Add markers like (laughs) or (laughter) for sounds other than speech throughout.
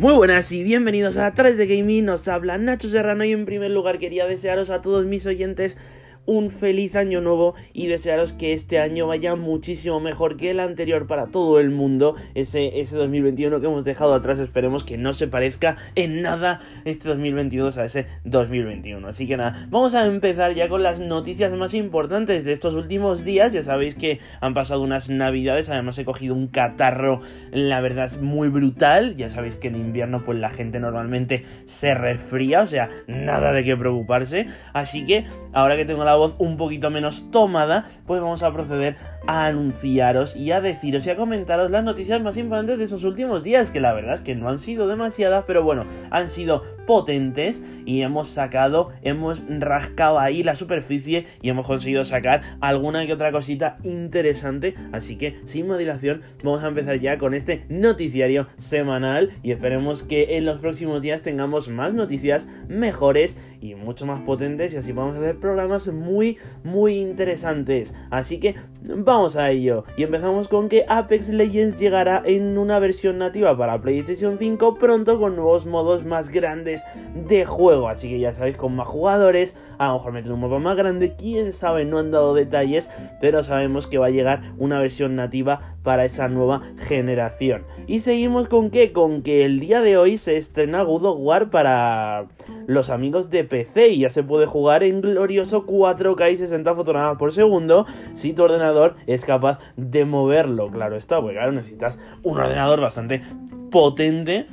Muy buenas y bienvenidos a 3 de Gaming, nos habla Nacho Serrano y en primer lugar quería desearos a todos mis oyentes un feliz año nuevo y desearos que este año vaya muchísimo mejor que el anterior para todo el mundo. Ese, ese 2021 que hemos dejado atrás, esperemos que no se parezca en nada este 2022 a ese 2021. Así que nada, vamos a empezar ya con las noticias más importantes de estos últimos días. Ya sabéis que han pasado unas navidades, además he cogido un catarro, la verdad es muy brutal. Ya sabéis que en invierno pues la gente normalmente se resfría, o sea, nada de qué preocuparse. Así que ahora que tengo la voz un poquito menos tomada, pues vamos a proceder a anunciaros y a deciros y a comentaros las noticias más importantes de esos últimos días, que la verdad es que no han sido demasiadas, pero bueno, han sido potentes y hemos sacado, hemos rascado ahí la superficie y hemos conseguido sacar alguna que otra cosita interesante, así que sin modulación vamos a empezar ya con este noticiario semanal y esperemos que en los próximos días tengamos más noticias mejores y mucho más potentes y así vamos hacer programas muy muy interesantes, así que Vamos a ello. Y empezamos con que Apex Legends llegará en una versión nativa para PlayStation 5 pronto con nuevos modos más grandes de juego. Así que ya sabéis, con más jugadores, a lo mejor meten un mapa más grande, quién sabe, no han dado detalles, pero sabemos que va a llegar una versión nativa para esa nueva generación. Y seguimos con que, con que el día de hoy se estrena God of War para los amigos de PC y ya se puede jugar en glorioso 4K y 60 fotogramas por segundo si tu ordenador es capaz de moverlo. Claro está, porque claro, necesitas un ordenador bastante potente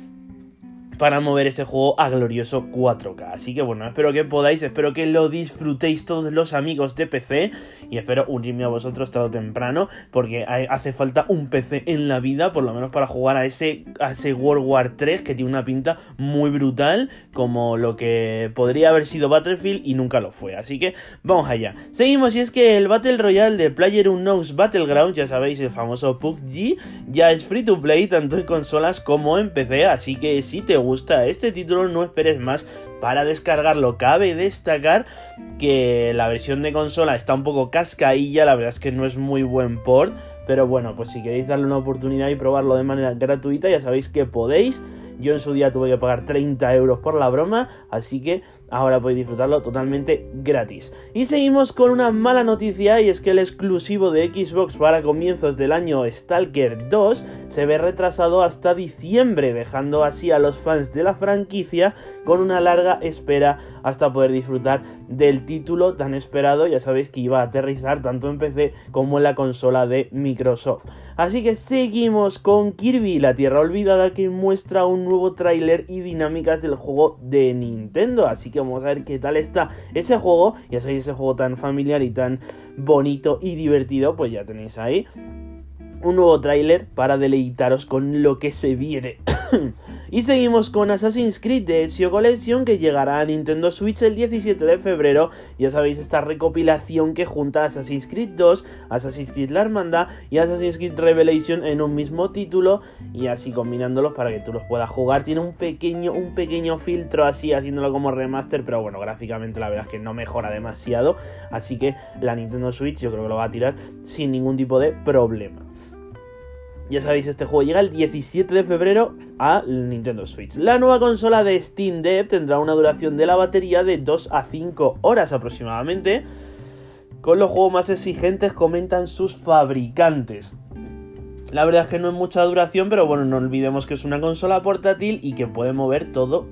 para mover ese juego a glorioso 4K. Así que bueno, espero que podáis, espero que lo disfrutéis todos los amigos de PC y espero unirme a vosotros tarde temprano porque hace falta un PC en la vida, por lo menos para jugar a ese, a ese World War 3 que tiene una pinta muy brutal como lo que podría haber sido Battlefield y nunca lo fue. Así que vamos allá. Seguimos y es que el Battle Royale de PlayerUnknown's Battlegrounds, ya sabéis, el famoso PUBG, ya es free to play tanto en consolas como en PC, así que si te gusta este título no esperes más para descargarlo. Cabe destacar que la versión de consola está un poco cascailla, la verdad es que no es muy buen port, pero bueno, pues si queréis darle una oportunidad y probarlo de manera gratuita, ya sabéis que podéis. Yo en su día tuve que pagar 30 euros por la broma, así que ahora podéis disfrutarlo totalmente gratis. Y seguimos con una mala noticia y es que el exclusivo de Xbox para comienzos del año Stalker 2 se ve retrasado hasta diciembre, dejando así a los fans de la franquicia con una larga espera hasta poder disfrutar del título tan esperado. Ya sabéis que iba a aterrizar tanto en PC como en la consola de Microsoft. Así que seguimos con Kirby, la Tierra Olvidada, que muestra un nuevo tráiler y dinámicas del juego de Nintendo. Así que vamos a ver qué tal está ese juego. Ya sabéis, ese juego tan familiar y tan bonito y divertido, pues ya tenéis ahí un nuevo tráiler para deleitaros con lo que se viene. (coughs) y seguimos con Assassin's Creed de Ezio Collection que llegará a Nintendo Switch el 17 de febrero. Ya sabéis esta recopilación que junta Assassin's Creed 2, Assassin's Creed La Hermandad y Assassin's Creed Revelation en un mismo título y así combinándolos para que tú los puedas jugar. Tiene un pequeño, un pequeño filtro así haciéndolo como remaster, pero bueno, gráficamente la verdad es que no mejora demasiado. Así que la Nintendo Switch yo creo que lo va a tirar sin ningún tipo de problema. Ya sabéis, este juego llega el 17 de febrero a Nintendo Switch. La nueva consola de Steam Dev tendrá una duración de la batería de 2 a 5 horas aproximadamente. Con los juegos más exigentes comentan sus fabricantes. La verdad es que no es mucha duración, pero bueno, no olvidemos que es una consola portátil y que puede mover todo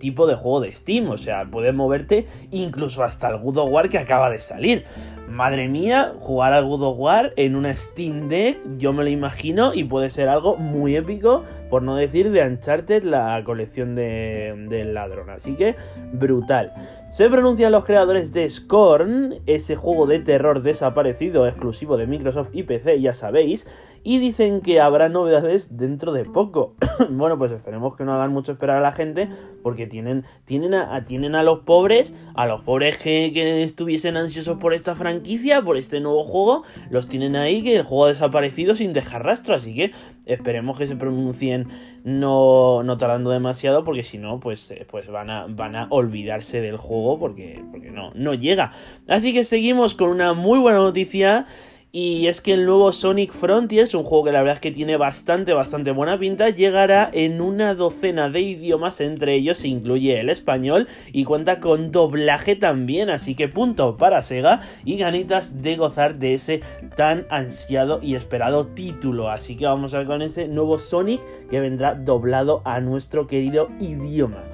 tipo de juego de Steam. O sea, puede moverte incluso hasta el God of War que acaba de salir madre mía, jugar al God of War en una Steam Deck, yo me lo imagino y puede ser algo muy épico, por no decir de Uncharted, la colección del de ladrón. Así que, brutal. Se pronuncian los creadores de Scorn, ese juego de terror desaparecido exclusivo de Microsoft y PC, ya sabéis, y dicen que habrá novedades dentro de poco. (coughs) bueno, pues esperemos que no hagan mucho esperar a la gente porque tienen, tienen, a, tienen a los pobres, a los pobres que, que, estuviesen ansiosos por esta franquicia, por este nuevo juego, los tienen ahí que el juego ha desaparecido sin dejar rastro, así que esperemos que se pronuncien no, no tardando demasiado porque si no, pues, eh, pues van, a, van a olvidarse del juego porque, porque no, no llega. Así que seguimos con una muy buena noticia Y es que el nuevo Sonic Frontiers, un juego que la verdad es que tiene bastante, bastante buena pinta, llegará en una docena de idiomas, entre ellos se incluye el español y cuenta con doblaje también, así que punto para Sega y ganitas de gozar de ese tan ansiado y esperado título. Así que vamos a ver con ese nuevo Sonic que vendrá doblado a nuestro querido idioma.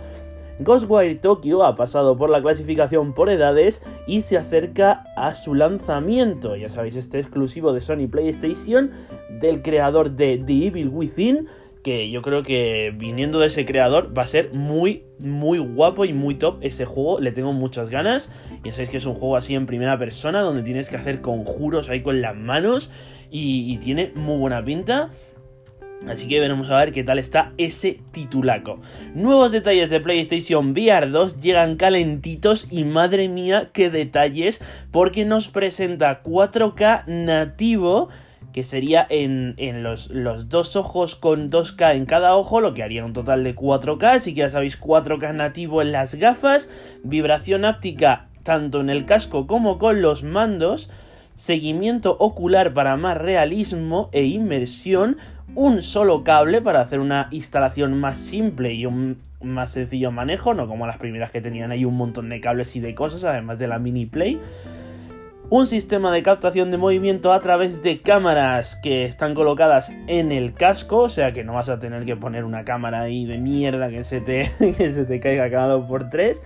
Ghostwire Tokyo ha pasado por la clasificación por edades y se acerca a su lanzamiento. Ya sabéis, este exclusivo de Sony PlayStation del creador de The Evil Within, que yo creo que viniendo de ese creador va a ser muy, muy guapo y muy top ese juego. Le tengo muchas ganas. Ya sabéis que es un juego así en primera persona, donde tienes que hacer conjuros ahí con las manos y, y tiene muy buena pinta. Así que veremos a ver qué tal está ese titulaco. Nuevos detalles de PlayStation VR 2 llegan calentitos y madre mía qué detalles porque nos presenta 4K nativo que sería en, los, los, dos ojos con 2K en cada ojo, lo que haría un total de 4K, así que ya sabéis 4K nativo en las gafas, vibración áptica tanto en el casco como con los mandos, seguimiento ocular para más realismo e inmersión, un solo cable para hacer una instalación más simple y un más sencillo manejo, no como las primeras que tenían ahí un montón de cables y de cosas, además de la mini play. Un sistema de captación de movimiento a través de cámaras que están colocadas en el casco, o sea que no vas a tener que poner una cámara ahí de mierda que se te, (laughs) que se te caiga cada dos por tres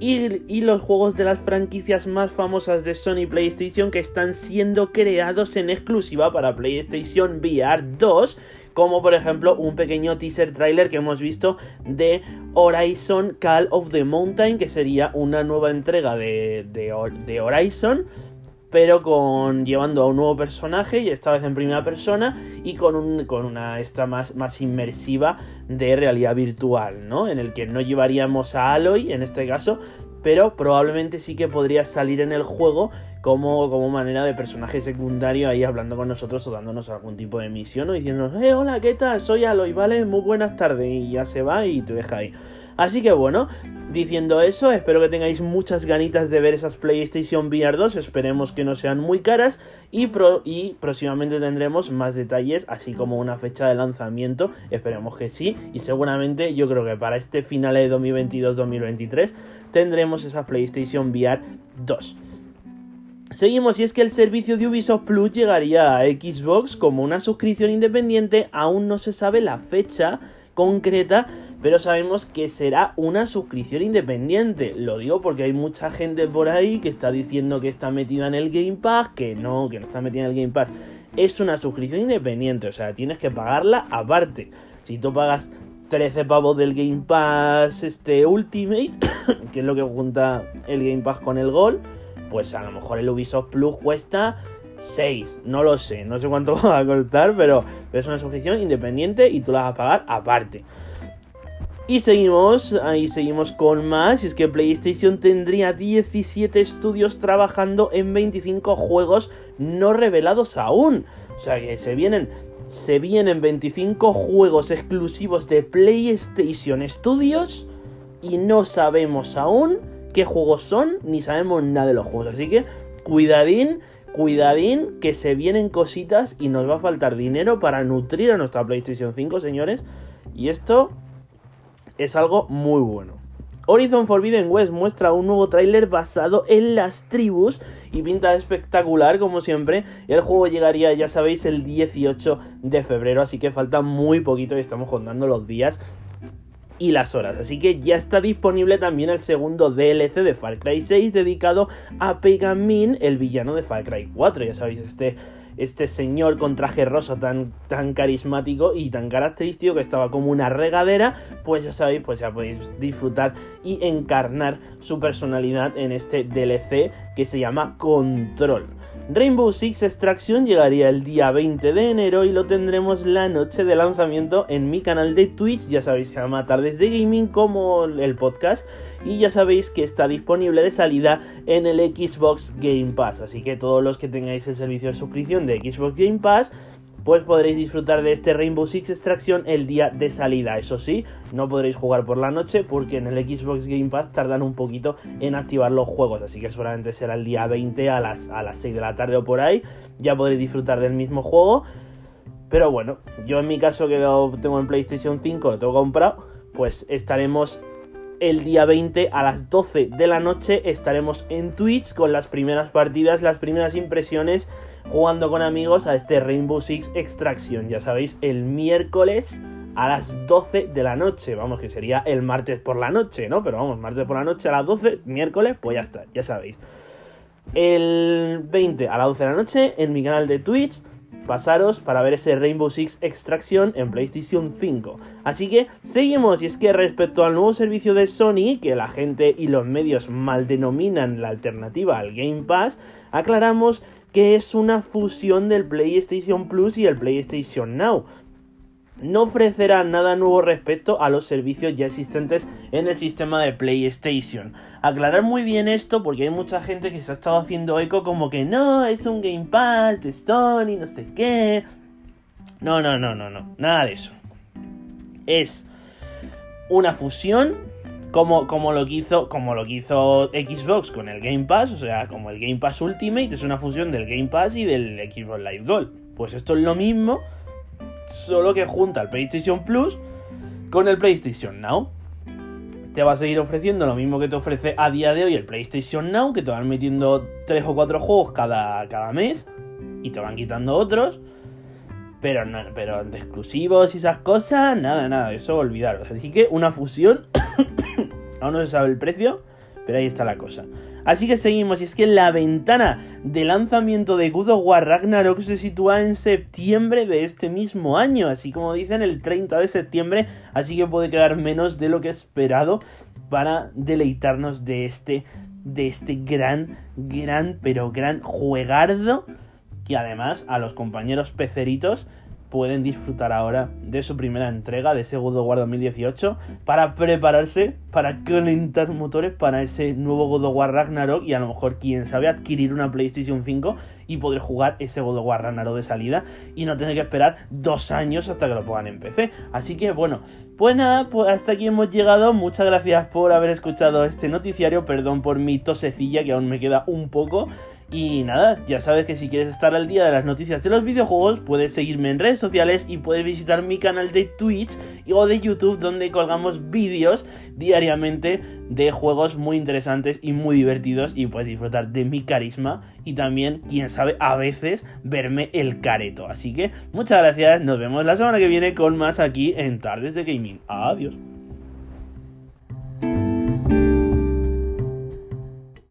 y, los juegos de las franquicias más famosas de Sony PlayStation que están siendo creados en exclusiva para PlayStation VR 2 como por ejemplo un pequeño teaser trailer que hemos visto de Horizon Call of the Mountain, que sería una nueva entrega de, de, Horizon, pero con llevando a un nuevo personaje y esta vez en primera persona y con, un, con una esta más, más inmersiva de realidad virtual, ¿no? En el que no llevaríamos a Aloy en este caso, pero probablemente sí que podría salir en el juego como, como manera de personaje secundario ahí hablando con nosotros o dándonos algún tipo de misión o diciéndonos, eh, hola, ¿qué tal? Soy Aloy, ¿vale? Muy buenas tardes y ya se va y te deja ahí. Así que bueno, diciendo eso, espero que tengáis muchas ganitas de ver esas PlayStation VR 2, esperemos que no sean muy caras. Y, y próximamente tendremos más detalles, así como una fecha de lanzamiento, esperemos que sí, y seguramente yo creo que para este final de 2022-2023 tendremos esa PlayStation VR 2. Seguimos, y es que el servicio de Ubisoft Plus llegaría a Xbox como una suscripción independiente, aún no se sabe la fecha concreta, pero sabemos que será una suscripción independiente. Lo digo porque hay mucha gente por ahí que está diciendo que está metida en el Game Pass, que no, que no está metida en el Game Pass. Es una suscripción independiente, o sea, tienes que pagarla aparte. Si tú pagas 13 pavos del Game Pass este Ultimate, (coughs) que es lo que junta el Game Pass con el Gol, pues a lo mejor el Ubisoft Plus cuesta 6, no lo sé, no sé cuánto (laughs) va a costar, pero es una suscripción independiente y tú la vas a pagar aparte. Y seguimos, ahí seguimos con más, y es que PlayStation tendría 17 estudios trabajando en 25 juegos no revelados aún. O sea que se vienen, se vienen 25 juegos exclusivos de PlayStation Studios y no sabemos aún qué juegos son, ni sabemos nada de los juegos. Así que cuidadín, cuidadín, que se vienen cositas y nos va a faltar dinero para nutrir a nuestra PlayStation 5, señores. Y esto es algo muy bueno. Horizon Forbidden West muestra un nuevo tráiler basado en las tribus y pinta espectacular como siempre. El juego llegaría, ya sabéis, el 18 de febrero, así que falta muy poquito y estamos contando los días y las horas. Así que ya está disponible también el segundo DLC de Far Cry 6 dedicado a Pagan Min, el villano de Far Cry 4. Ya sabéis, este este señor con traje rosa tan, tan carismático y tan característico que estaba como una regadera, pues ya sabéis, pues ya podéis disfrutar y encarnar su personalidad en este DLC que se llama Control. Rainbow Six Extraction llegaría el día 20 de enero y lo tendremos la noche de lanzamiento en mi canal de Twitch, ya sabéis, se llama Tardes de Gaming como el podcast y ya sabéis que está disponible de salida en el Xbox Game Pass, así que todos los que tengáis el servicio de suscripción de Xbox Game Pass pues podréis disfrutar de este Rainbow Six Extraction el día de salida. Eso sí, no podréis jugar por la noche porque en el Xbox Game Pass tardan un poquito en activar los juegos, así que seguramente será el día 20 a las, a las 6 de la tarde o por ahí. ya podréis disfrutar del mismo juego. Pero bueno, yo en mi caso que lo tengo en PlayStation 5, lo tengo comprado, pues estaremos el día 20 a las 12 de la noche, estaremos en Twitch con las primeras partidas, las primeras impresiones, jugando con amigos a este Rainbow Six Extraction. Ya sabéis, el miércoles a las 12 de la noche. Vamos, que sería el martes por la noche, ¿no? Pero vamos, martes por la noche a las 12, miércoles, pues ya está, ya sabéis. El 20 a las 12 de la noche en mi canal de Twitch. Pasaros para ver ese Rainbow Six Extraction en PlayStation 5. Así que seguimos. Y es que respecto al nuevo servicio de Sony, que la gente y los medios mal denominan la alternativa al Game Pass, aclaramos que es una fusión del PlayStation Plus y el PlayStation Now no ofrecerá nada nuevo respecto a los servicios ya existentes en el sistema de PlayStation. Aclarar muy bien esto porque hay mucha gente que se ha estado haciendo eco como que no, es un Game Pass de Sony, no sé qué. No, no, no, no, no, nada de eso. Es una fusión como, como, lo que hizo, como lo hizo Xbox con el Game Pass, o sea, como el Game Pass Ultimate es una fusión del Game Pass y del Xbox Live Gold. Pues esto es lo mismo solo que junta el PlayStation Plus con el PlayStation Now. Te va a seguir ofreciendo lo mismo que te ofrece a día de hoy el PlayStation Now, que te van metiendo 3 o 4 juegos cada, cada mes y te van quitando otros. Pero, no, pero de exclusivos y esas cosas, nada, nada, eso olvidaros. Así que una fusión, aún no se sabe el precio, pero ahí está la cosa. Así que seguimos, y es que la ventana de lanzamiento de God War Ragnarok se sitúa en septiembre de este mismo año, así como dicen el 30 de septiembre, así que puede quedar menos de lo que esperado para deleitarnos de este de este gran, gran, pero gran juegardo que además a los compañeros peceritos pueden disfrutar ahora de su primera entrega de ese God of War 2018 para prepararse, para calentar motores para ese nuevo God of War Ragnarok y a lo mejor, quién sabe, adquirir una PlayStation 5 y poder jugar ese God of War Ragnarok de salida y no tener que esperar dos años hasta que lo pongan en PC. Así que bueno, pues nada, pues hasta aquí hemos llegado. Muchas gracias por haber escuchado este noticiario. Perdón por mi tosecilla que aún me queda un poco. Y nada, ya sabes que si quieres estar al día de las noticias de los videojuegos, puedes seguirme en redes sociales y puedes visitar mi canal de Twitch o de YouTube donde colgamos vídeos diariamente de juegos muy interesantes y muy divertidos y puedes disfrutar de mi carisma y también, quién sabe, a veces verme el careto. Así que muchas gracias, nos vemos la semana que viene con más aquí en Tardes de Gaming. Adiós.